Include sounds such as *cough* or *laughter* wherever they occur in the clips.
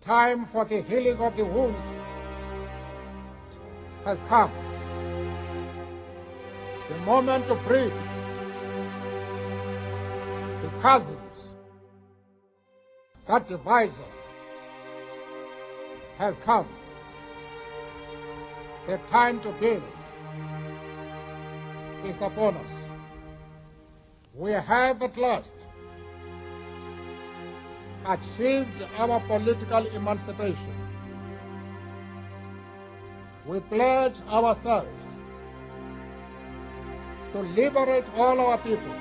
time for the healing of the wounds has come. The moment to bridge the chasms that divides us has come. The time to build is upon us. We have at last achieved our political emancipation. We pledge ourselves to liberate all our people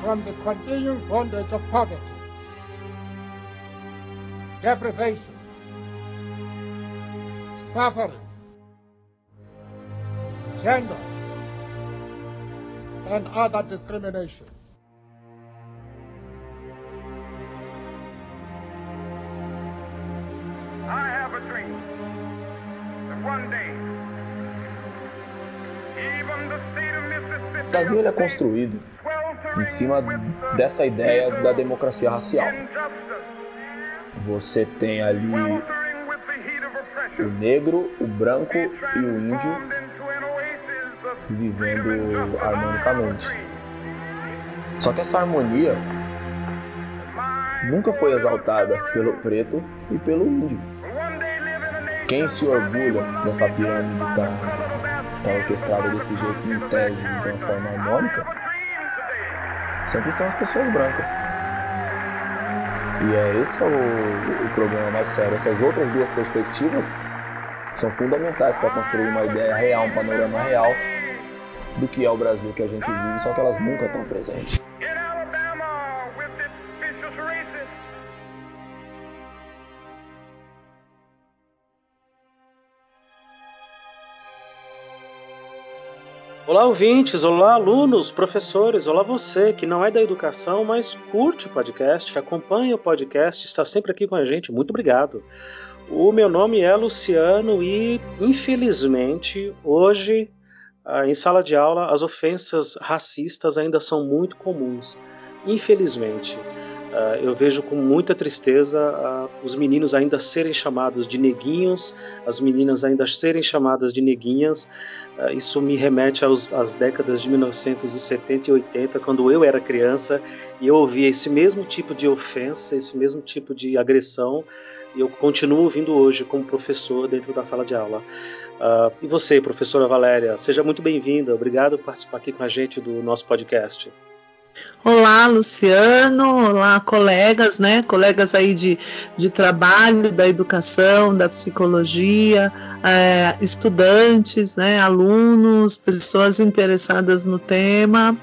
from the continuing bondage of poverty, deprivation, suffering, gender, and other discrimination. O Brasil é construído em cima dessa ideia da democracia racial. Você tem ali o negro, o branco e o índio vivendo harmonicamente. Só que essa harmonia nunca foi exaltada pelo preto e pelo índio. Quem se orgulha dessa pirâmide tá, tá orquestrada desse jeito em tese de uma forma harmônica sempre são as pessoas brancas. E é esse é o, o problema mais sério. Essas outras duas perspectivas são fundamentais para construir uma ideia real, um panorama real do que é o Brasil que a gente vive, só que elas nunca estão presentes. Olá, ouvintes, olá, alunos, professores, olá você que não é da educação, mas curte o podcast, acompanha o podcast, está sempre aqui com a gente, muito obrigado. O meu nome é Luciano e, infelizmente, hoje, ah, em sala de aula, as ofensas racistas ainda são muito comuns. Infelizmente. Ah, eu vejo com muita tristeza ah, os meninos ainda serem chamados de neguinhos, as meninas ainda serem chamadas de neguinhas. Ah, isso me remete aos, às décadas de 1970 e 80, quando eu era criança e eu ouvia esse mesmo tipo de ofensa, esse mesmo tipo de agressão. E eu continuo ouvindo hoje como professor dentro da sala de aula. Ah, e você, professora Valéria, seja muito bem-vinda. Obrigado por participar aqui com a gente do nosso podcast. Olá, Luciano. Olá, colegas, né? Colegas aí de, de trabalho, da educação, da psicologia, é, estudantes, né? Alunos, pessoas interessadas no tema.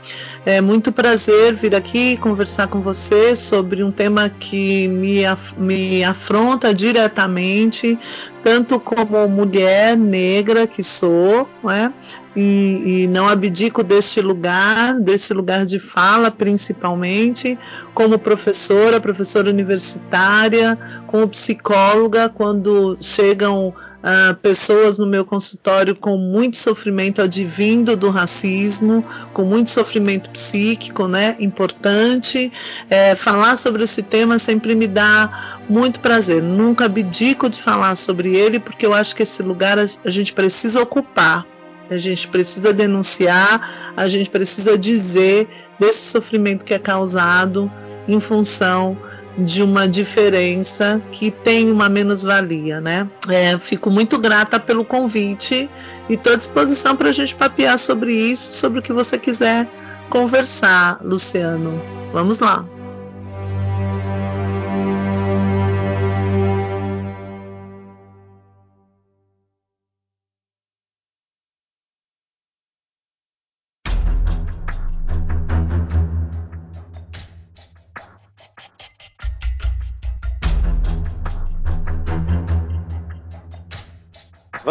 É muito prazer vir aqui conversar com você sobre um tema que me, me afronta diretamente, tanto como mulher negra que sou, né? e, e, não abdico deste lugar, desse lugar de fala principalmente, como professora, professora universitária, como psicóloga, quando chegam uh, pessoas no meu consultório com muito sofrimento advindo do racismo, com muito sofrimento psíquico, né? Importante. É, falar sobre esse tema sempre me dá muito prazer. Nunca abdico de falar sobre ele, porque eu acho que esse lugar a, a gente precisa ocupar. A gente precisa denunciar, a gente precisa dizer desse sofrimento que é causado em função de uma diferença que tem uma menos-valia, né? É, fico muito grata pelo convite e estou à disposição para a gente papear sobre isso, sobre o que você quiser conversar, Luciano. Vamos lá.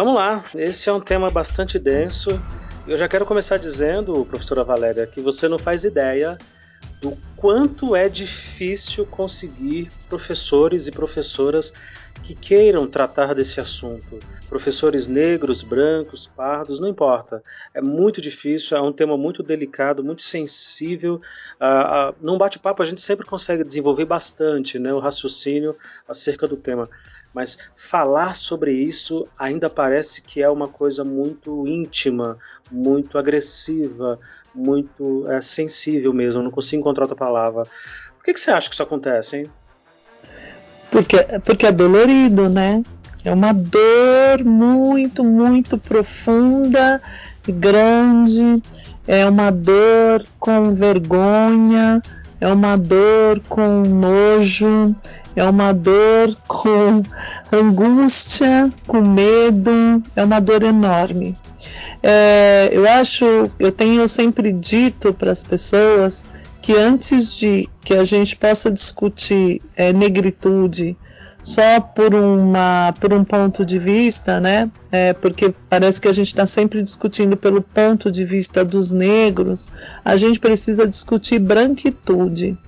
Vamos lá, esse é um tema bastante denso. Eu já quero começar dizendo, professora Valéria, que você não faz ideia do quanto é difícil conseguir professores e professoras que queiram tratar desse assunto. Professores negros, brancos, pardos, não importa. É muito difícil, é um tema muito delicado, muito sensível. Uh, uh, num bate-papo a gente sempre consegue desenvolver bastante né, o raciocínio acerca do tema. Mas falar sobre isso ainda parece que é uma coisa muito íntima, muito agressiva, muito é, sensível mesmo. Não consigo encontrar outra palavra. Por que, que você acha que isso acontece, hein? Porque, porque é dolorido, né? É uma dor muito, muito profunda e grande. É uma dor com vergonha, é uma dor com nojo, é uma dor com angústia, com medo, é uma dor enorme. É, eu acho, eu tenho sempre dito para as pessoas que antes de que a gente possa discutir é, negritude só por, uma, por um ponto de vista, né? É, porque parece que a gente está sempre discutindo pelo ponto de vista dos negros, a gente precisa discutir branquitude.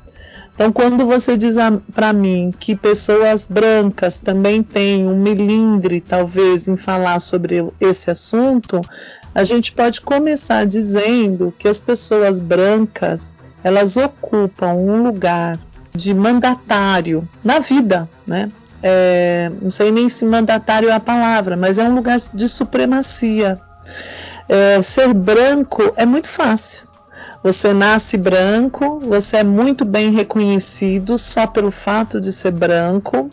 Então, quando você diz para mim que pessoas brancas também têm um milindre, talvez, em falar sobre esse assunto, a gente pode começar dizendo que as pessoas brancas elas ocupam um lugar de mandatário na vida, né? É, não sei nem se mandatário é a palavra, mas é um lugar de supremacia. É, ser branco é muito fácil. Você nasce branco, você é muito bem reconhecido só pelo fato de ser branco.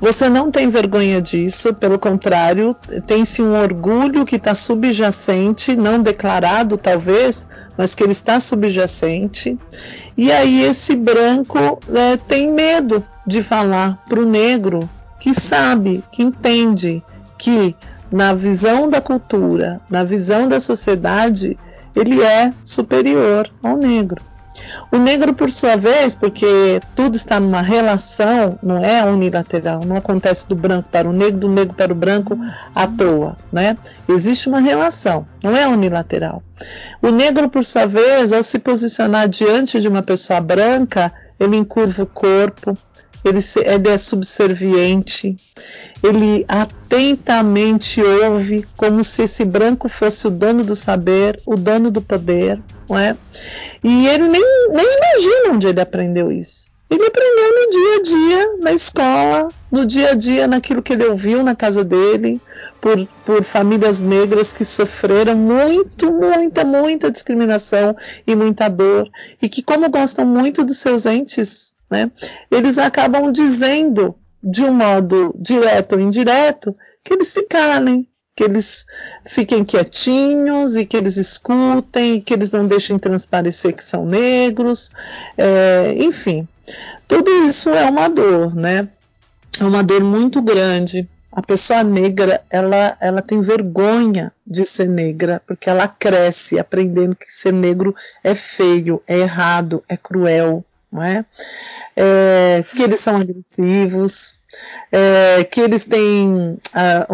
Você não tem vergonha disso, pelo contrário, tem-se um orgulho que está subjacente, não declarado talvez, mas que ele está subjacente. E aí esse branco é, tem medo de falar para o negro que sabe, que entende que na visão da cultura, na visão da sociedade, ele é superior ao negro. O negro, por sua vez, porque tudo está numa relação, não é unilateral, não acontece do branco para o negro, do negro para o branco à toa, né? Existe uma relação, não é unilateral. O negro, por sua vez, ao se posicionar diante de uma pessoa branca, ele encurva o corpo, ele, ele é subserviente, ele atentamente ouve como se esse branco fosse o dono do saber, o dono do poder, não é? E ele nem, nem imagina onde ele aprendeu isso. Ele aprendeu no dia a dia, na escola, no dia a dia, naquilo que ele ouviu na casa dele, por, por famílias negras que sofreram muito, muita, muita discriminação e muita dor, e que, como gostam muito dos seus entes né? Eles acabam dizendo, de um modo direto ou indireto, que eles se calem, que eles fiquem quietinhos e que eles escutem, que eles não deixem transparecer que são negros, é, enfim, tudo isso é uma dor, né? É uma dor muito grande. A pessoa negra, ela, ela tem vergonha de ser negra, porque ela cresce aprendendo que ser negro é feio, é errado, é cruel, não é? é, que eles são agressivos, é, que eles têm uh,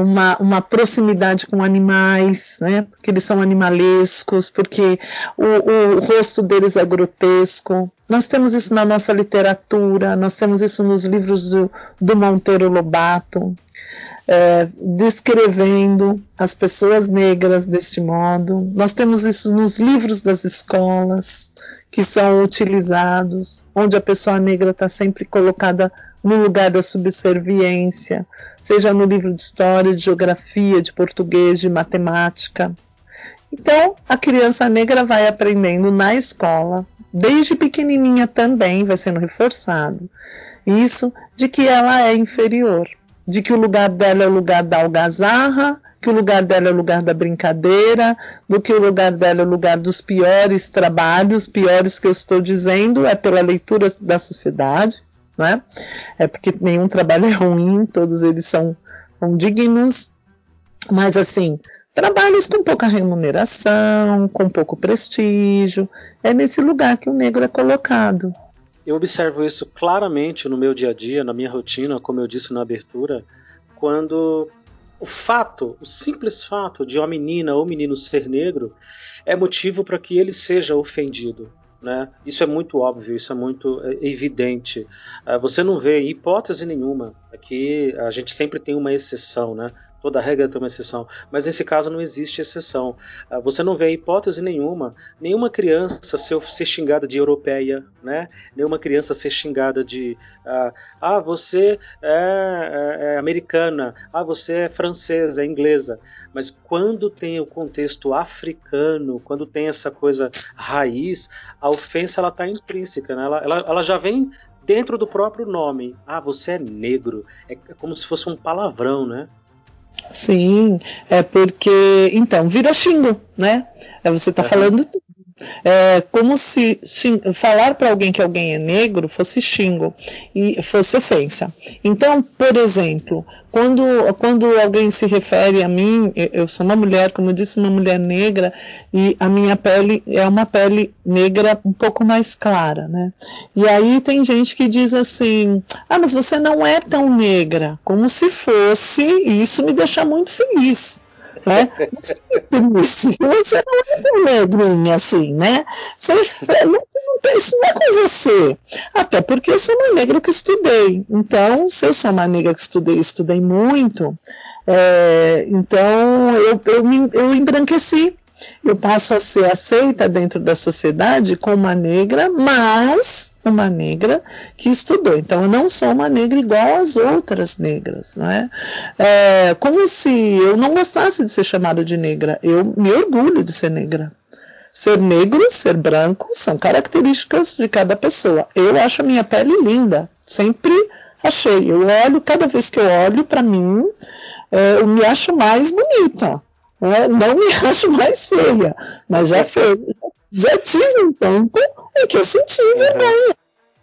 uma, uma, proximidade com animais, né? Porque eles são animalescos, porque o, o, rosto deles é grotesco. Nós temos isso na nossa literatura, nós temos isso nos livros do, do Monteiro Lobato, é, descrevendo as pessoas negras deste modo. Nós temos isso nos livros das escolas que são utilizados, onde a pessoa negra está sempre colocada no lugar da subserviência, seja no livro de história, de geografia, de português, de matemática. Então, a criança negra vai aprendendo na escola, desde pequenininha também vai sendo reforçado, isso de que ela é inferior, de que o lugar dela é o lugar da algazarra, que o lugar dela é o lugar da brincadeira, do que o lugar dela é o lugar dos piores trabalhos, piores que eu estou dizendo é pela leitura da sociedade, né? É porque nenhum trabalho é ruim, todos eles são, são dignos, mas assim, trabalhos com pouca remuneração, com pouco prestígio, é nesse lugar que o negro é colocado. Eu observo isso claramente no meu dia a dia, na minha rotina, como eu disse na abertura, quando o fato, o simples fato de uma menina ou menino ser negro é motivo para que ele seja ofendido. Né? Isso é muito óbvio, isso é muito é, evidente. Uh, você não vê hipótese nenhuma. Aqui a gente sempre tem uma exceção, né? Toda regra tem uma exceção, mas nesse caso não existe exceção. Ah, você não vê hipótese nenhuma, nenhuma criança ser, ser xingada de europeia, né? Nenhuma criança ser xingada de ah, ah você é, é, é americana, ah você é francesa, é inglesa. Mas quando tem o contexto africano, quando tem essa coisa raiz, a ofensa ela está intrínseca, né? ela, ela, ela já vem dentro do próprio nome. Ah, você é negro. É como se fosse um palavrão, né? Sim, é porque. Então, vira xingo, né? É, você está uhum. falando tudo. É como se falar para alguém que alguém é negro fosse xingo e fosse ofensa. Então, por exemplo, quando, quando alguém se refere a mim, eu sou uma mulher, como eu disse, uma mulher negra, e a minha pele é uma pele negra um pouco mais clara, né? E aí tem gente que diz assim: ah, mas você não é tão negra, como se fosse, e isso me deixa muito feliz. Né? Você não é tão negrinha assim, né? Você, não, não, isso não é com você. Até porque eu sou uma negra que estudei. Então, se eu sou uma negra que estudei, estudei muito, é, então eu, eu, me, eu embranqueci. Eu passo a ser aceita dentro da sociedade como uma negra, mas uma negra que estudou. Então, eu não sou uma negra igual às outras negras, não é? é como se eu não gostasse de ser chamada de negra. Eu me orgulho de ser negra. Ser negro, ser branco, são características de cada pessoa. Eu acho a minha pele linda. Sempre achei. Eu olho, cada vez que eu olho para mim, é, eu me acho mais bonita. É, não me *laughs* acho mais feia, mas já já tive um tempo em que eu senti vergonha.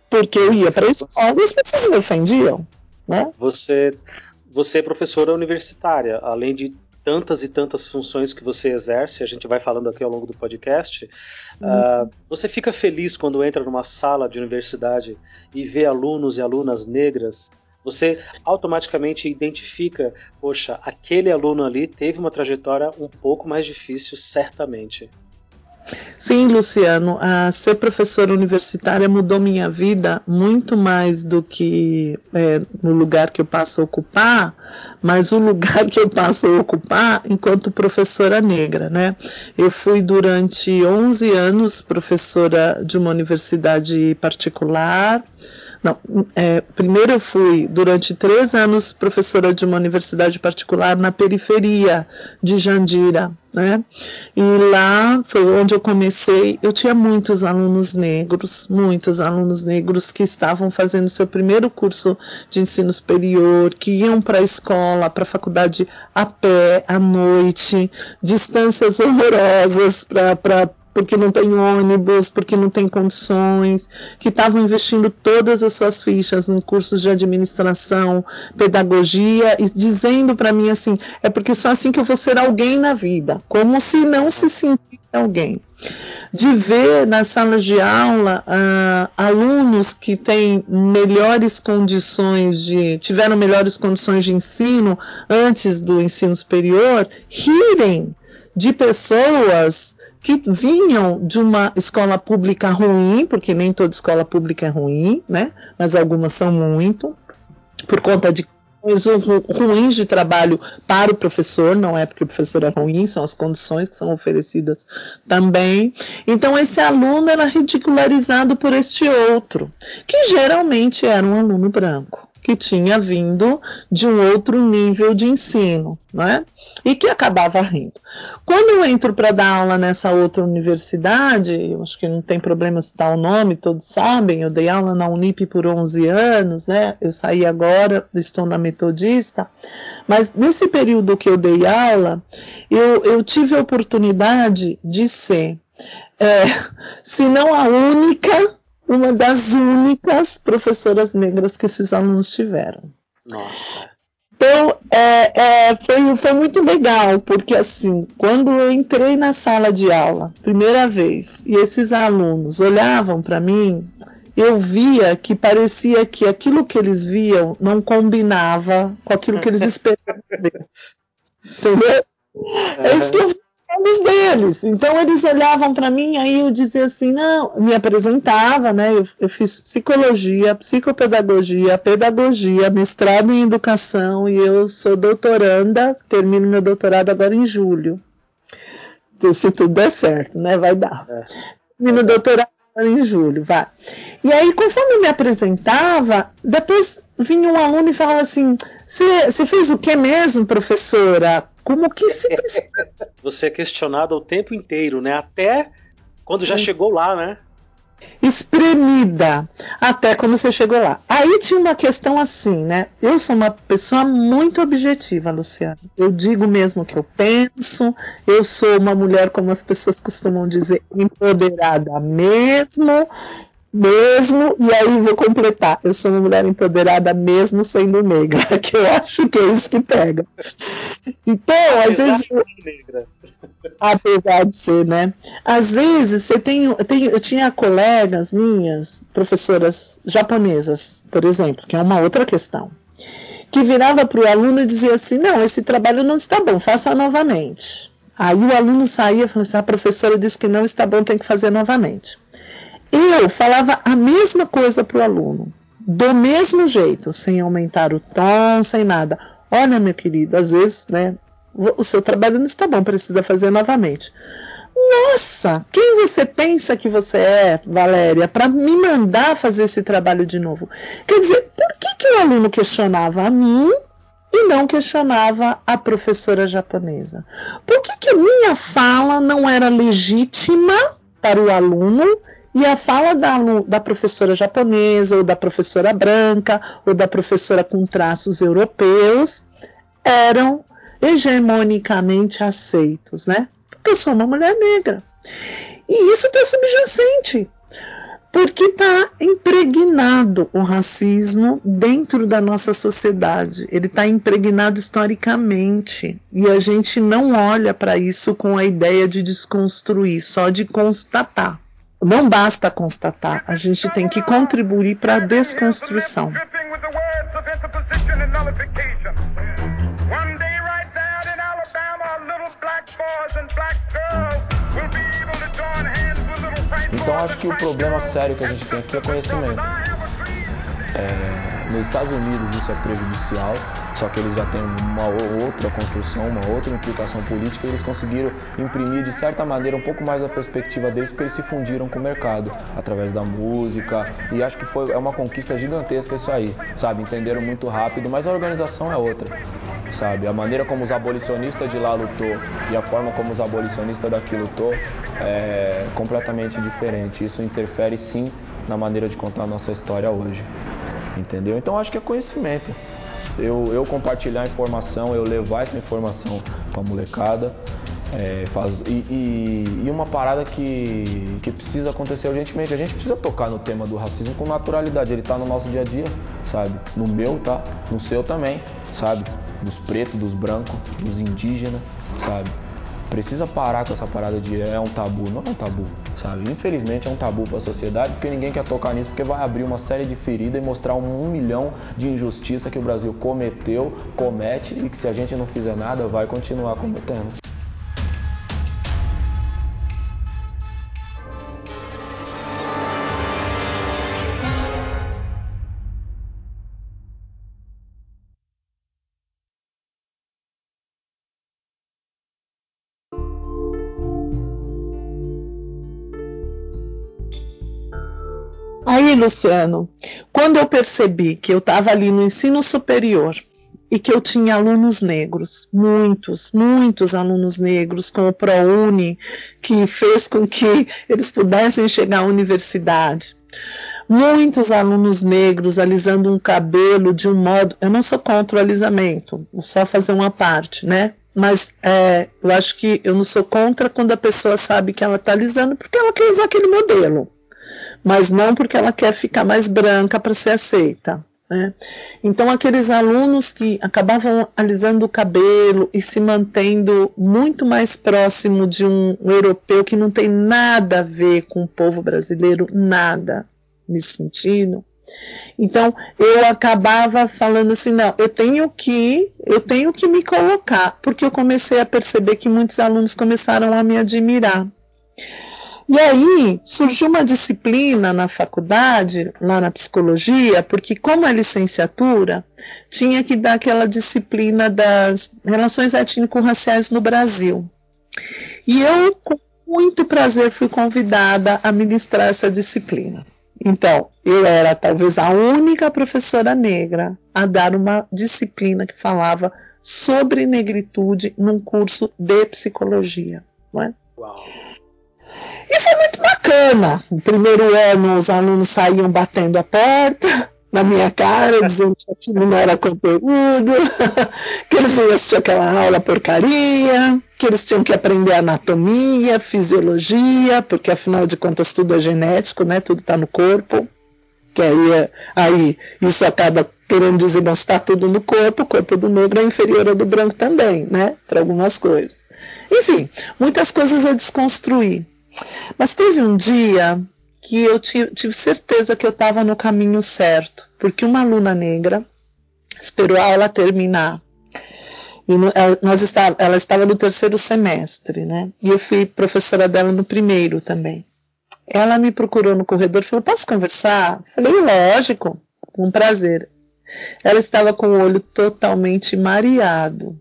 Porque eu ia para a escola e as pessoas me ofendiam. Né? Você, você é professora universitária, além de tantas e tantas funções que você exerce, a gente vai falando aqui ao longo do podcast. Uhum. Uh, você fica feliz quando entra numa sala de universidade e vê alunos e alunas negras? Você automaticamente identifica, poxa, aquele aluno ali teve uma trajetória um pouco mais difícil, certamente. Sim, Luciano, a ser professora universitária mudou minha vida muito mais do que é, no lugar que eu passo a ocupar, mas o lugar que eu passo a ocupar enquanto professora negra, né? Eu fui durante 11 anos professora de uma universidade particular, não, é, primeiro eu fui durante três anos professora de uma universidade particular na periferia de Jandira, né? E lá foi onde eu comecei. Eu tinha muitos alunos negros, muitos alunos negros que estavam fazendo seu primeiro curso de ensino superior, que iam para a escola, para a faculdade a pé, à noite, distâncias horrorosas para porque não tem ônibus, porque não tem condições, que estavam investindo todas as suas fichas em cursos de administração, pedagogia e dizendo para mim assim, é porque só assim que eu vou ser alguém na vida, como se não se sentisse alguém. De ver nas salas de aula uh, alunos que têm melhores condições de, tiveram melhores condições de ensino antes do ensino superior, rirem de pessoas que vinham de uma escola pública ruim, porque nem toda escola pública é ruim, né? Mas algumas são muito, por conta de ruins de trabalho para o professor, não é porque o professor é ruim, são as condições que são oferecidas também. Então, esse aluno era ridicularizado por este outro, que geralmente era um aluno branco que tinha vindo de um outro nível de ensino, né? E que acabava rindo. Quando eu entro para dar aula nessa outra universidade, acho que não tem problema citar o nome, todos sabem, eu dei aula na Unip por 11 anos, né? Eu saí agora, estou na Metodista, mas nesse período que eu dei aula, eu, eu tive a oportunidade de ser, é, se não a única, uma das únicas professoras negras que esses alunos tiveram. Nossa. Então, é, é, foi, foi muito legal, porque assim, quando eu entrei na sala de aula, primeira vez, e esses alunos olhavam para mim, eu via que parecia que aquilo que eles viam não combinava com aquilo que eles *laughs* esperavam ver. Entendeu? É isso que eu olhos deles. Então eles olhavam para mim, aí eu dizia assim, não, me apresentava, né? Eu, eu, fiz psicologia, psicopedagogia, pedagogia, mestrado em educação e eu sou doutoranda, termino meu doutorado agora em julho. Se tudo der certo, né? Vai dar. É. Termino doutorado em julho, vai. E aí, conforme eu me apresentava, depois vinha um aluno e falava assim: Você fez o que mesmo, professora? Como que se. *laughs* Você é questionado o tempo inteiro, né? Até quando já chegou lá, né? espremida até quando você chegou lá. Aí tinha uma questão assim, né? Eu sou uma pessoa muito objetiva, Luciana. Eu digo mesmo o que eu penso. Eu sou uma mulher, como as pessoas costumam dizer, empoderada mesmo mesmo, e aí vou completar, eu sou uma mulher empoderada mesmo sendo negra, *laughs* que eu acho que é isso que pega. Então, às vezes. Negra. Apesar de ser, né? Às vezes você tem, tem. Eu tinha colegas minhas, professoras japonesas, por exemplo, que é uma outra questão, que virava para o aluno e dizia assim: não, esse trabalho não está bom, faça novamente. Aí o aluno saía e falava assim: a professora disse que não está bom, tem que fazer novamente. Eu falava a mesma coisa para o aluno, do mesmo jeito, sem aumentar o tom, sem nada. Olha, meu querido, às vezes, né, o seu trabalho não está bom, precisa fazer novamente. Nossa, quem você pensa que você é, Valéria, para me mandar fazer esse trabalho de novo? Quer dizer, por que, que o aluno questionava a mim e não questionava a professora japonesa? Por que, que minha fala não era legítima para o aluno e a fala da, da, professora japonesa, ou da professora branca, ou da professora com traços europeus eram hegemonicamente aceitos, né? Porque eu sou uma mulher negra. E isso está subjacente, porque está impregnado o racismo dentro da nossa sociedade. Ele está impregnado historicamente. E a gente não olha para isso com a ideia de desconstruir, só de constatar. Não basta constatar, a gente tem que contribuir para a desconstrução. Então acho que o problema sério que a gente tem aqui é conhecimento. É, nos Estados Unidos isso é prejudicial, só que eles já têm uma outra construção, uma outra implicação política e eles conseguiram imprimir de certa maneira um pouco mais a perspectiva deles porque eles se fundiram com o mercado através da música e acho que foi é uma conquista gigantesca isso aí, sabe? Entenderam muito rápido, mas a organização é outra, sabe? A maneira como os abolicionistas de lá lutou e a forma como os abolicionistas daqui lutou é completamente diferente. Isso interfere sim na maneira de contar a nossa história hoje, entendeu? Então acho que é conhecimento eu, eu compartilhar informação, eu levar essa informação para a molecada. É, faz, e, e, e, uma parada que, que precisa acontecer urgentemente. A gente precisa tocar no tema do racismo com naturalidade. Ele está no nosso dia a dia, sabe? No meu, tá? No seu também, sabe? Dos pretos, dos brancos, dos indígenas, sabe? Precisa parar com essa parada de é um tabu. Não é um tabu, sabe? Infelizmente é um tabu para a sociedade porque ninguém quer tocar nisso porque vai abrir uma série de feridas e mostrar um, um milhão de injustiça que o Brasil cometeu, comete e que se a gente não fizer nada vai continuar cometendo. Aí, Luciano, quando eu percebi que eu estava ali no ensino superior e que eu tinha alunos negros, muitos, muitos alunos negros com o ProUni, que fez com que eles pudessem chegar à universidade. Muitos alunos negros alisando um cabelo de um modo. Eu não sou contra o alisamento, só fazer uma parte, né? Mas é, eu acho que eu não sou contra quando a pessoa sabe que ela está alisando porque ela quer usar aquele modelo mas não porque ela quer ficar mais branca para ser aceita. Né? Então, aqueles alunos que acabavam alisando o cabelo e se mantendo muito mais próximo de um, um europeu que não tem nada a ver com o povo brasileiro, nada nesse sentido, Então eu acabava falando assim, não, eu tenho que, eu tenho que me colocar, porque eu comecei a perceber que muitos alunos começaram a me admirar. E aí surgiu uma disciplina na faculdade, lá na psicologia, porque como é licenciatura, tinha que dar aquela disciplina das relações étnico-raciais no Brasil. E eu, com muito prazer, fui convidada a ministrar essa disciplina. Então, eu era talvez a única professora negra a dar uma disciplina que falava sobre negritude num curso de psicologia. Não é? Uau. E foi muito bacana. No primeiro ano, os alunos saíam batendo a porta na minha cara, dizendo que aquilo não era conteúdo, *laughs* que eles iam assistir aquela aula porcaria, que eles tinham que aprender anatomia, fisiologia, porque afinal de contas tudo é genético, né? Tudo está no corpo. Que aí, aí isso acaba querendo dizer, mas está tudo no corpo, o corpo do negro é inferior ao do branco também, né? Para algumas coisas. Enfim, muitas coisas a desconstruir. Mas teve um dia que eu tive certeza que eu estava no caminho certo, porque uma aluna negra esperou a aula terminar. E ela, nós estava, ela estava no terceiro semestre, né? E eu fui professora dela no primeiro também. Ela me procurou no corredor e falou: Posso conversar? Falei: Lógico, com prazer. Ela estava com o olho totalmente mareado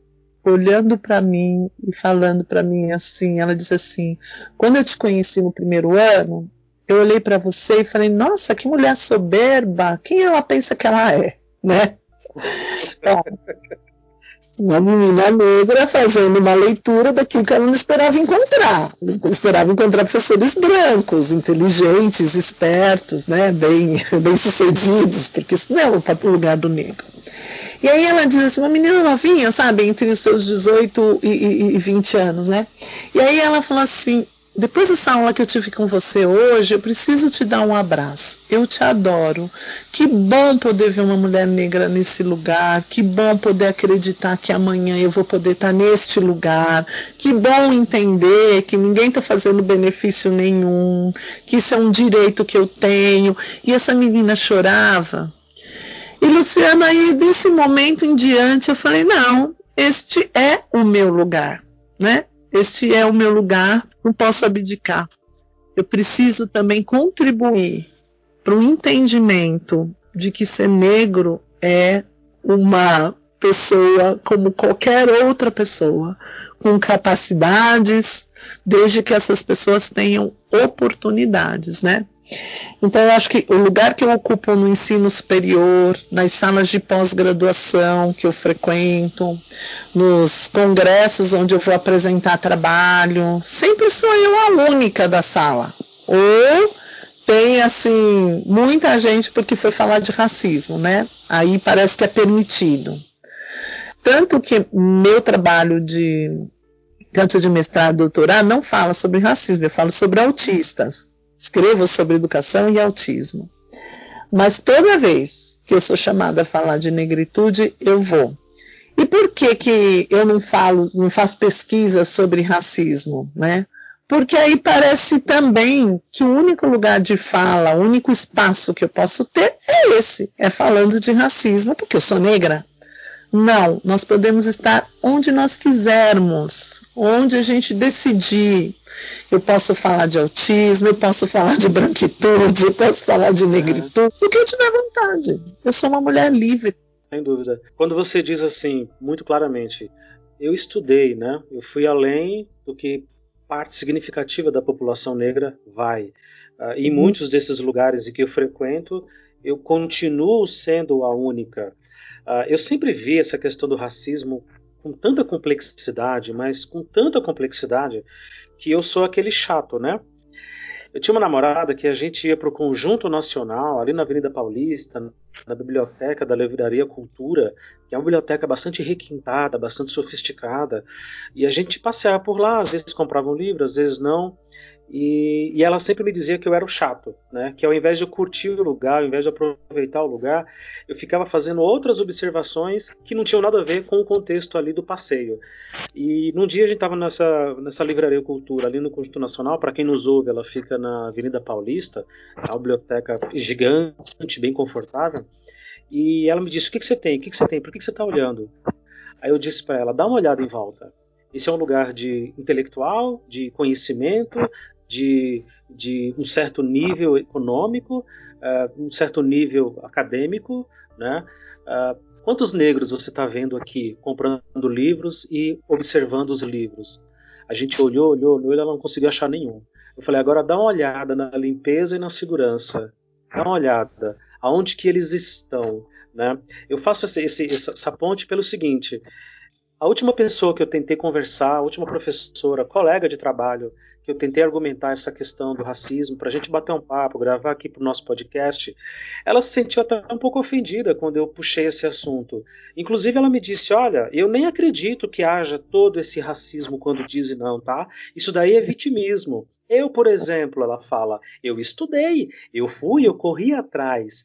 olhando para mim e falando para mim assim. Ela disse assim: quando eu te conheci no primeiro ano, eu olhei para você e falei: nossa, que mulher soberba! Quem ela pensa que ela é, né? *laughs* uma menina negra fazendo uma leitura daquilo que ela não esperava encontrar. Esperava encontrar professores brancos, inteligentes, espertos, né, bem, *laughs* bem sucedidos, porque isso não é o lugar do negro. E aí ela diz assim, uma menina novinha, sabe, entre os seus 18 e, e, e 20 anos, né? E aí ela falou assim, depois dessa aula que eu tive com você hoje, eu preciso te dar um abraço. Eu te adoro. Que bom poder ver uma mulher negra nesse lugar. Que bom poder acreditar que amanhã eu vou poder estar neste lugar. Que bom entender que ninguém está fazendo benefício nenhum. Que isso é um direito que eu tenho. E essa menina chorava. E Luciana, aí desse momento em diante, eu falei: não, este é o meu lugar, né? Este é o meu lugar, não posso abdicar. Eu preciso também contribuir para o entendimento de que ser negro é uma pessoa como qualquer outra pessoa, com capacidades, desde que essas pessoas tenham oportunidades, né? Então, eu acho que o lugar que eu ocupo no ensino superior, nas salas de pós-graduação que eu frequento, nos congressos onde eu vou apresentar trabalho, sempre sou eu a única da sala. Ou tem, assim, muita gente porque foi falar de racismo, né? Aí parece que é permitido. Tanto que meu trabalho de tanto de mestrado e doutorado não fala sobre racismo, eu falo sobre autistas escrevo sobre educação e autismo. Mas toda vez que eu sou chamada a falar de negritude, eu vou. E por que, que eu não falo, não faço pesquisa sobre racismo, né? Porque aí parece também que o único lugar de fala, o único espaço que eu posso ter é esse, é falando de racismo, porque eu sou negra. Não, nós podemos estar onde nós quisermos, onde a gente decidir. Eu posso falar de autismo, eu posso falar de branquitude, eu posso falar de negritude, o que eu tiver vontade. Eu sou uma mulher livre. Sem dúvida. Quando você diz assim, muito claramente, eu estudei, né? Eu fui além do que parte significativa da população negra vai. Uh, em uhum. muitos desses lugares em que eu frequento, eu continuo sendo a única. Uh, eu sempre vi essa questão do racismo com tanta complexidade, mas com tanta complexidade que eu sou aquele chato, né? Eu tinha uma namorada que a gente ia para o Conjunto Nacional, ali na Avenida Paulista, na biblioteca da Livraria Cultura, que é uma biblioteca bastante requintada, bastante sofisticada, e a gente passeava por lá, às vezes comprava um livro, às vezes não. E, e, ela sempre me dizia que eu era o chato, né? Que ao invés de eu curtir o lugar, ao invés de aproveitar o lugar, eu ficava fazendo outras observações que não tinham nada a ver com o contexto ali do passeio. E num dia a gente estava nessa, nessa livraria Cultura, ali no Conjunto Nacional, para quem nos ouve, ela fica na Avenida Paulista, a biblioteca gigante, bem confortável. E ela me disse: O que, que você tem? O que, que você tem? Por que, que você está olhando? Aí eu disse para ela: Dá uma olhada em volta. Esse é um lugar de intelectual, de conhecimento, de, de um certo nível econômico, uh, um certo nível acadêmico, né? Uh, quantos negros você está vendo aqui comprando livros e observando os livros? A gente olhou, olhou, olhou ela não conseguiu achar nenhum. Eu falei, agora dá uma olhada na limpeza e na segurança. Dá uma olhada aonde que eles estão. Né? Eu faço esse, esse, essa ponte pelo seguinte: a última pessoa que eu tentei conversar, a última professora, colega de trabalho, que eu tentei argumentar essa questão do racismo, para a gente bater um papo, gravar aqui para o nosso podcast, ela se sentiu até um pouco ofendida quando eu puxei esse assunto. Inclusive, ela me disse: Olha, eu nem acredito que haja todo esse racismo quando dizem não, tá? Isso daí é vitimismo. Eu, por exemplo, ela fala, eu estudei, eu fui, eu corri atrás.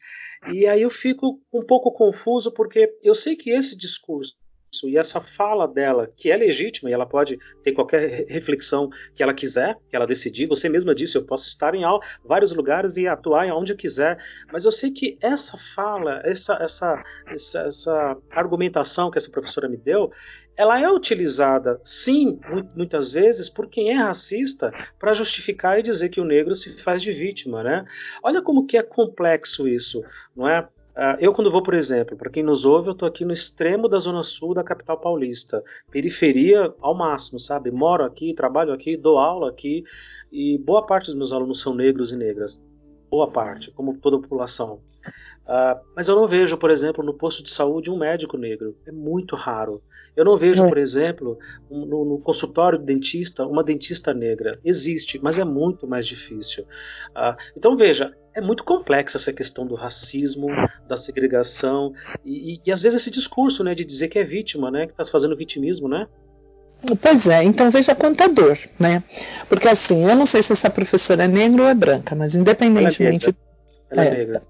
E aí eu fico um pouco confuso porque eu sei que esse discurso e essa fala dela, que é legítima e ela pode ter qualquer reflexão que ela quiser, que ela decidir. Você mesma disse, eu posso estar em vários lugares e atuar onde eu quiser, mas eu sei que essa fala, essa, essa, essa, essa argumentação que essa professora me deu, ela é utilizada, sim, muitas vezes, por quem é racista para justificar e dizer que o negro se faz de vítima, né? Olha como que é complexo isso, não é? Uh, eu, quando vou, por exemplo, para quem nos ouve, eu estou aqui no extremo da zona sul da capital paulista, periferia ao máximo, sabe? Moro aqui, trabalho aqui, dou aula aqui, e boa parte dos meus alunos são negros e negras. Boa parte, como toda a população. Uh, mas eu não vejo, por exemplo, no posto de saúde um médico negro. É muito raro. Eu não vejo, é. por exemplo, no, no, consultório de dentista, uma dentista negra. Existe, mas é muito mais difícil. Uh, então, veja, é muito complexa essa questão do racismo, da segregação e, e, e, às vezes esse discurso, né, de dizer que é vítima, né, que está fazendo vitimismo, né? Pois é, então veja quanta dor, né? Porque assim, eu não sei se essa professora é negra ou é branca, mas independentemente. Ela é, é negra.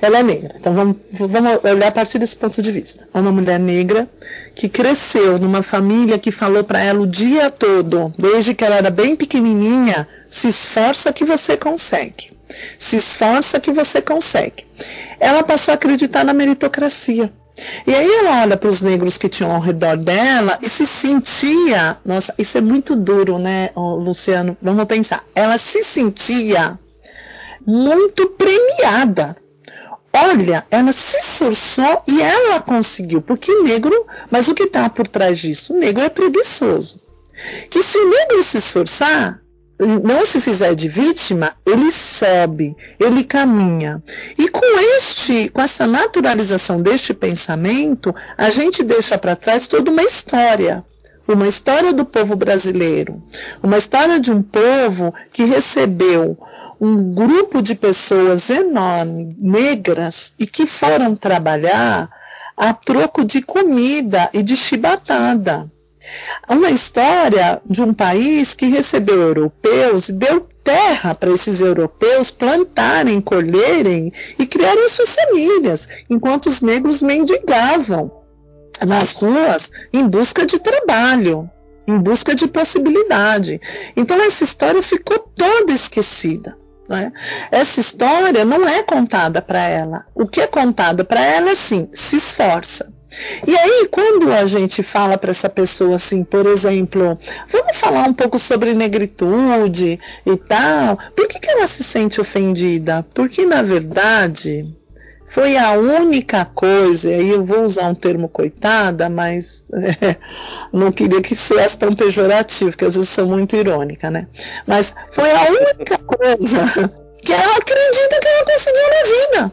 Ela é negra. Então vamos, vamos olhar a partir desse ponto de vista. É uma mulher negra que cresceu numa família que falou para ela o dia todo, desde que ela era bem pequenininha, se esforça que você consegue. Se esforça que você consegue. Ela passou a acreditar na meritocracia. E aí ela olha para os negros que tinham ao redor dela e se sentia, nossa, isso é muito duro, né, Luciano? Vamos pensar. Ela se sentia muito premiada. Olha, ela se esforçou e ela conseguiu, porque negro, mas o que está por trás disso? O negro é preguiçoso. Que se o negro se esforçar, não se fizer de vítima, ele sobe, ele caminha. E com este, com essa naturalização deste pensamento, a gente deixa para trás toda uma história. Uma história do povo brasileiro, uma história de um povo que recebeu um grupo de pessoas enorme, negras, e que foram trabalhar a troco de comida e de chibatada. Uma história de um país que recebeu europeus e deu terra para esses europeus plantarem, colherem e criarem suas famílias, enquanto os negros mendigavam nas ruas em busca de trabalho, em busca de possibilidade. Então essa história ficou toda esquecida. Né? Essa história não é contada para ela. O que é contado para ela é assim: se esforça. E aí, quando a gente fala para essa pessoa assim, por exemplo, vamos falar um pouco sobre negritude e tal, por que, que ela se sente ofendida? Porque, na verdade, foi a única coisa, e eu vou usar um termo coitada, mas é, não queria que soasse tão pejorativo, porque às vezes sou muito irônica, né? Mas foi a única coisa que ela acredita que ela conseguiu na vida.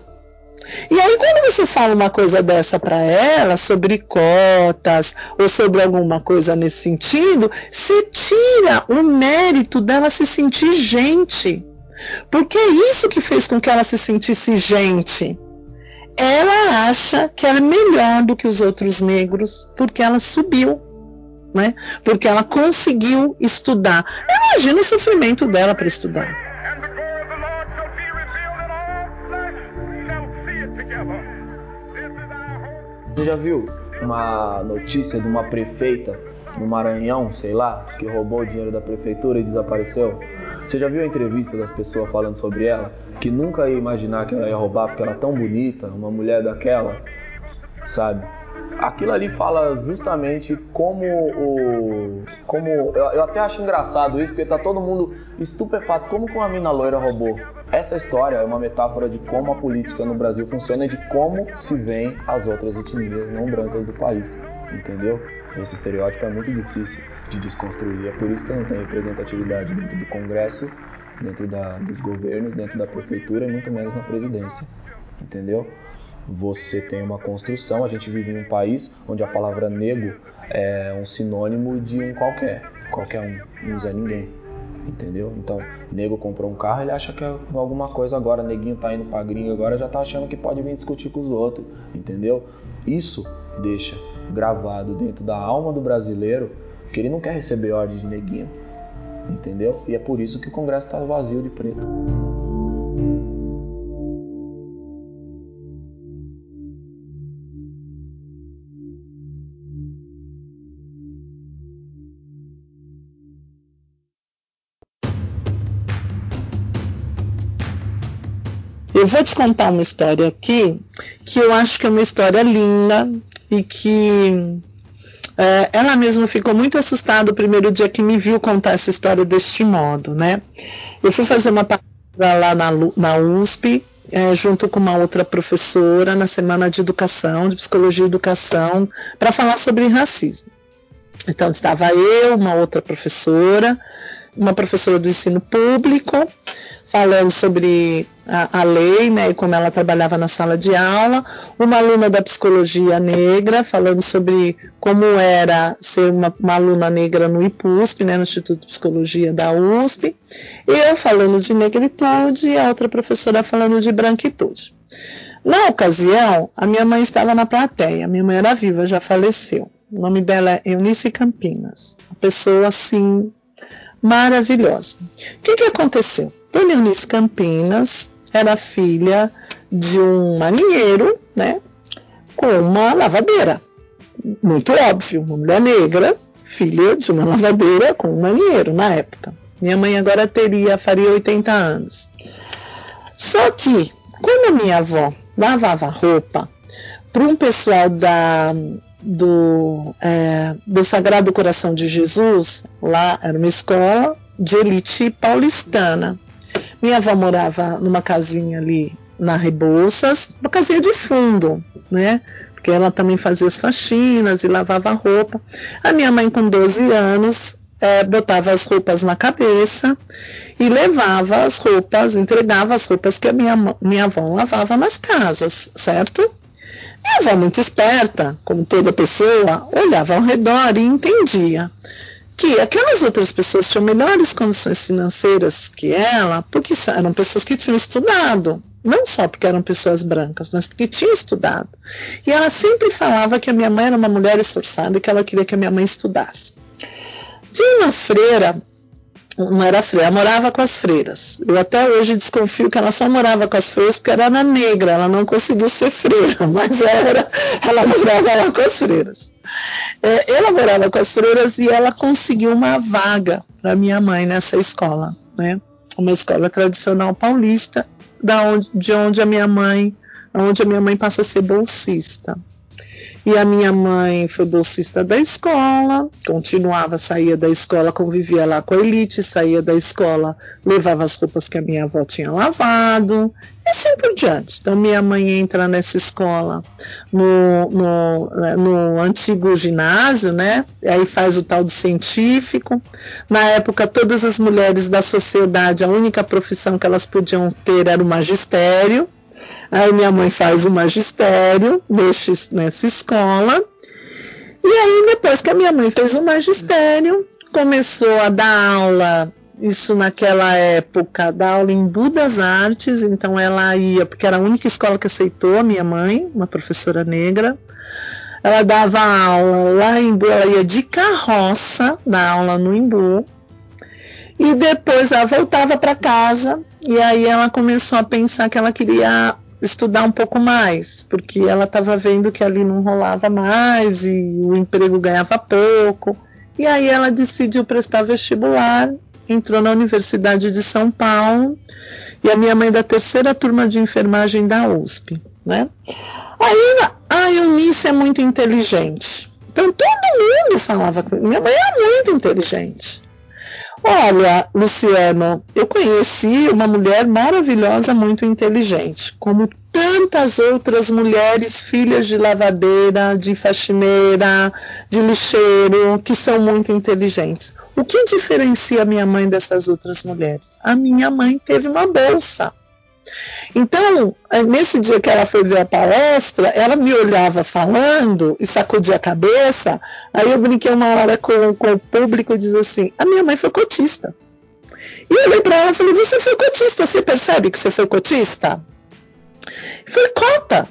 E aí, quando você fala uma coisa dessa para ela, sobre cotas, ou sobre alguma coisa nesse sentido, se tira o mérito dela se sentir gente. Porque é isso que fez com que ela se sentisse gente ela acha que ela é melhor do que os outros negros porque ela subiu. né? Porque ela conseguiu estudar. Imagina o sofrimento dela para estudar. Você já viu uma notícia de uma prefeita no Maranhão, sei lá, que roubou o dinheiro da prefeitura e desapareceu? Você já viu a entrevista das pessoas falando sobre ela? Que nunca ia imaginar que ela ia roubar porque ela é tão bonita, uma mulher daquela, sabe? Aquilo ali fala justamente como o. como eu, eu até acho engraçado isso, porque tá todo mundo estupefato. Como que uma mina loira roubou? Essa história é uma metáfora de como a política no Brasil funciona e de como se veem as outras etnias não brancas do país, entendeu? Esse estereótipo é muito difícil de desconstruir, é por isso que não tem representatividade dentro do Congresso, dentro da, dos governos, dentro da prefeitura e muito menos na presidência, entendeu? Você tem uma construção, a gente vive em um país onde a palavra nego é um sinônimo de um qualquer, qualquer um, não usa ninguém entendeu? Então, nego comprou um carro, ele acha que é alguma coisa agora, neguinho tá indo pra gringa agora, já tá achando que pode vir discutir com os outros, entendeu? Isso deixa gravado dentro da alma do brasileiro que ele não quer receber ordem de neguinho, entendeu? E é por isso que o Congresso tá vazio de preto. Eu vou te contar uma história aqui que eu acho que é uma história linda e que é, ela mesma ficou muito assustada o primeiro dia que me viu contar essa história deste modo, né? Eu fui fazer uma palestra lá na, na USP, é, junto com uma outra professora, na semana de educação, de psicologia e educação, para falar sobre racismo. Então estava eu, uma outra professora, uma professora do ensino público falando sobre a, a, lei, né, e como ela trabalhava na sala de aula, uma aluna da psicologia negra, falando sobre como era ser uma, uma aluna negra no IPUSP, né, no Instituto de Psicologia da USP, eu falando de negritude e a outra professora falando de branquitude. Na ocasião, a minha mãe estava na plateia, minha mãe era viva, já faleceu. O nome dela é Eunice Campinas, uma pessoa assim maravilhosa. O que, que aconteceu? Eunice Campinas era filha de um marinheiro, né, com uma lavadeira. Muito óbvio, uma mulher negra, filha de uma lavadeira com um marinheiro na época. Minha mãe agora teria, faria 80 anos. Só que, a minha avó lavava roupa para um pessoal da, do, é, do Sagrado Coração de Jesus, lá era uma escola de elite paulistana. Minha avó morava numa casinha ali na Rebouças, uma casinha de fundo, né? Porque ela também fazia as faxinas e lavava roupa. A minha mãe, com 12 anos, é, botava as roupas na cabeça e levava as roupas, entregava as roupas que a minha, minha avó lavava nas casas, certo? Minha avó, muito esperta, como toda pessoa, olhava ao redor e entendia que aquelas outras pessoas tinham melhores condições financeiras que ela, porque eram pessoas que tinham estudado. Não só porque eram pessoas brancas, mas porque tinham estudado. E ela sempre falava que a minha mãe era uma mulher esforçada e que ela queria que a minha mãe estudasse. Tinha uma freira não era freira, morava com as freiras. Eu até hoje desconfio que ela só morava com as freiras porque era negra, ela não conseguiu ser freira, *laughs* mas era, ela morava lá com as freiras. É, ela morava com as freiras e ela conseguiu uma vaga para minha mãe nessa escola, né? Uma escola tradicional paulista, da onde, de onde a minha mãe, onde a minha mãe passa a ser bolsista. E a minha mãe foi bolsista da escola, continuava, saía da escola, convivia lá com a elite, saía da escola, levava as roupas que a minha avó tinha lavado, e assim por diante. Então, minha mãe entra nessa escola no, no, no antigo ginásio, né? Aí faz o tal de científico. Na época, todas as mulheres da sociedade, a única profissão que elas podiam ter era o magistério. Aí minha mãe faz o magistério nesse, nessa escola. E aí, depois que a minha mãe fez o magistério, começou a dar aula, isso naquela época, dar aula em Budas Artes, então ela ia, porque era a única escola que aceitou a minha mãe, uma professora negra. ela dava aula lá em Imbu, ela ia de carroça dar aula no Imbu. E depois ela voltava para casa e aí ela começou a pensar que ela queria estudar um pouco mais, porque ela estava vendo que ali não rolava mais e o emprego ganhava pouco. E aí ela decidiu prestar vestibular, entrou na Universidade de São Paulo e a minha mãe da terceira turma de enfermagem da USP, né? Aí a Eunice é muito inteligente. Então todo mundo falava minha mãe é muito inteligente. Olha, Luciano, eu conheci uma mulher maravilhosa, muito inteligente, como tantas outras mulheres, filhas de lavadeira, de faxineira, de lixeiro, que são muito inteligentes. O que diferencia minha mãe dessas outras mulheres? A minha mãe teve uma bolsa. Então, eh, nesse dia que ela foi ver a palestra, ela me olhava falando e sacudia a cabeça. Aí eu brinquei uma hora com, com o público e diz assim: a minha mãe foi cotista. E eu olhei para ela e falei: Você foi cotista? Você percebe que você foi cotista? Foi cota.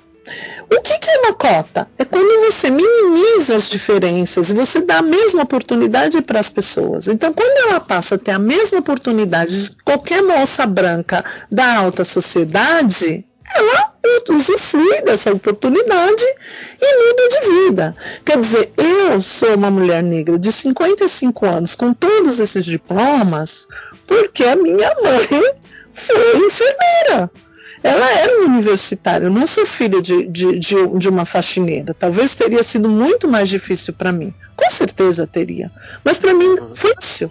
O que, que, é uma cota? É quando você minimiza as diferenças e você dá a mesma oportunidade para as pessoas. Então, quando ela passa a ter a mesma oportunidade de qualquer moça branca da alta sociedade, ela usufrui dessa oportunidade e muda de vida. Quer dizer, eu sou uma mulher negra de 55 anos com todos esses diplomas porque a minha mãe foi enfermeira. Ela era uma universitária, eu não sou filha de, de, de, de uma faxineira. Talvez teria sido muito mais difícil para mim. Com certeza teria. Mas para mim foi fácil,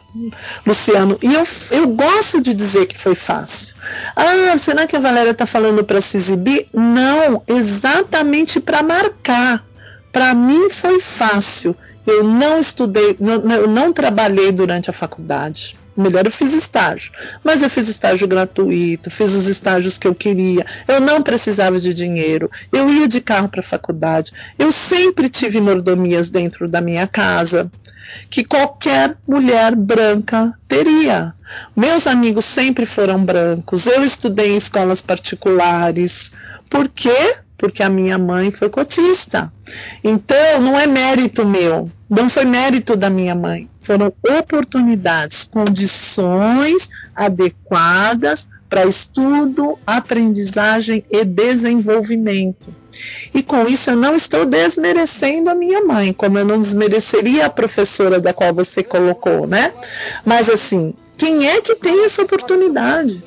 Luciano. E eu, eu gosto de dizer que foi fácil. Ah, será que a Valéria está falando para se exibir? Não, exatamente para marcar. Para mim foi fácil. Eu não estudei, não, eu não trabalhei durante a faculdade. Melhor, eu fiz estágio. Mas eu fiz estágio gratuito, fiz os estágios que eu queria. Eu não precisava de dinheiro. Eu ia de carro para a faculdade. Eu sempre tive mordomias dentro da minha casa que qualquer mulher branca teria. Meus amigos sempre foram brancos. Eu estudei em escolas particulares. Por quê? Porque a minha mãe foi cotista. Então, não é mérito meu, não foi mérito da minha mãe. Foram oportunidades, condições adequadas para estudo, aprendizagem e desenvolvimento. E com isso eu não estou desmerecendo a minha mãe, como eu não desmereceria a professora da qual você colocou, né? Mas assim, quem é que tem essa oportunidade?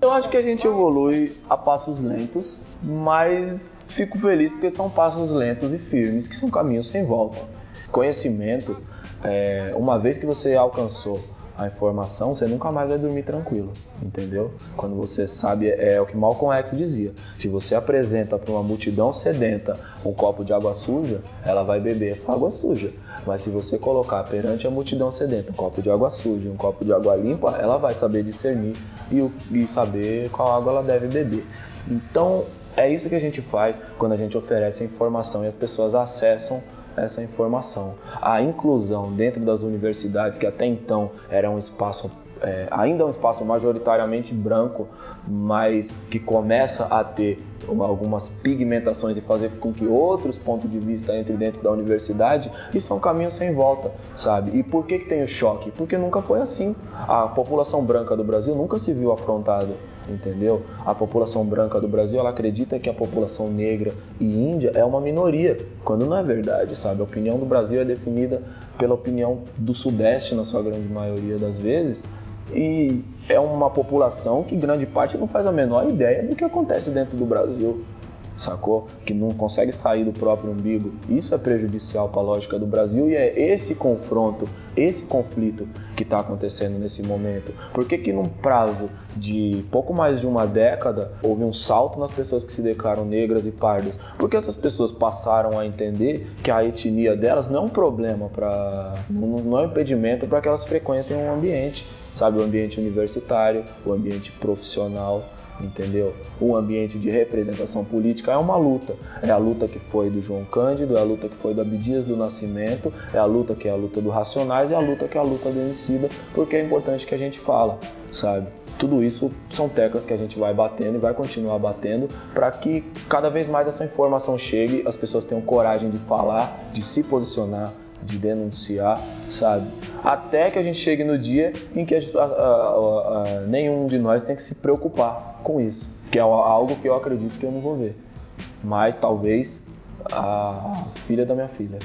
Eu acho que a gente evolui a passos lentos, mas fico feliz porque são passos lentos e firmes, que são caminhos sem volta. Conhecimento, é, uma vez que você alcançou a informação, você nunca mais vai dormir tranquilo, entendeu? Quando você sabe, é, é o que Malcolm X dizia: se você apresenta para uma multidão sedenta um copo de água suja, ela vai beber essa água suja. Mas se você colocar perante a multidão sedenta um copo de água suja um copo de água limpa, ela vai saber discernir e, e saber qual água ela deve beber. Então, é isso que a gente faz quando a gente oferece informação e as pessoas acessam essa informação. A inclusão dentro das universidades, que até então era um espaço, é, ainda é um espaço majoritariamente branco, mas que começa a ter algumas pigmentações e fazer com que outros pontos de vista entrem dentro da universidade, isso é um caminho sem volta, sabe? E por que, que tem o choque? Porque nunca foi assim. A população branca do Brasil nunca se viu afrontada entendeu? A população branca do Brasil ela acredita que a população negra e índia é uma minoria, quando não é verdade, sabe? A opinião do Brasil é definida pela opinião do Sudeste, na sua grande maioria das vezes, e é uma população que grande parte não faz a menor ideia do que acontece dentro do Brasil, sacou? Que não consegue sair do próprio umbigo. Isso é prejudicial para a lógica do Brasil e é esse confronto, esse conflito que está acontecendo nesse momento. Por que, que num prazo de pouco mais de uma década houve um salto nas pessoas que se declaram negras e pardas? Porque essas pessoas passaram a entender que a etnia delas não é um problema para, não é um impedimento para que elas frequentem um ambiente, sabe, o ambiente universitário, o ambiente profissional entendeu? O ambiente de representação política é uma luta. É a luta que foi do João Cândido, é a luta que foi do Abdias do Nascimento, é a luta que é a luta do Racionais, é a luta que é a luta do Emicida, porque é importante que a gente fala, sabe? Tudo isso são teclas que a gente vai batendo e vai continuar batendo para que cada vez mais essa informação chegue, as pessoas tenham coragem de falar, de se posicionar, de denunciar, sabe? Até que a gente chegue no dia em que a, a, a, nenhum de nós tem que se preocupar com isso, que é algo que eu acredito que eu não vou ver. Mas talvez a filha da minha filha.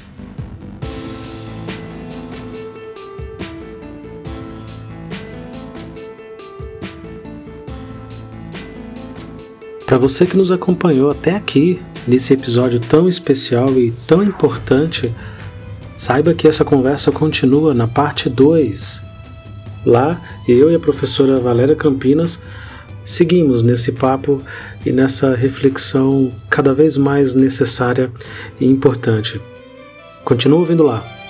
Para você que nos acompanhou até aqui, nesse episódio tão especial e tão importante, saiba que essa conversa continua na parte 2. Lá, eu e a professora Valéria Campinas seguimos nesse papo e nessa reflexão cada vez mais necessária e importante. Continua ouvindo lá.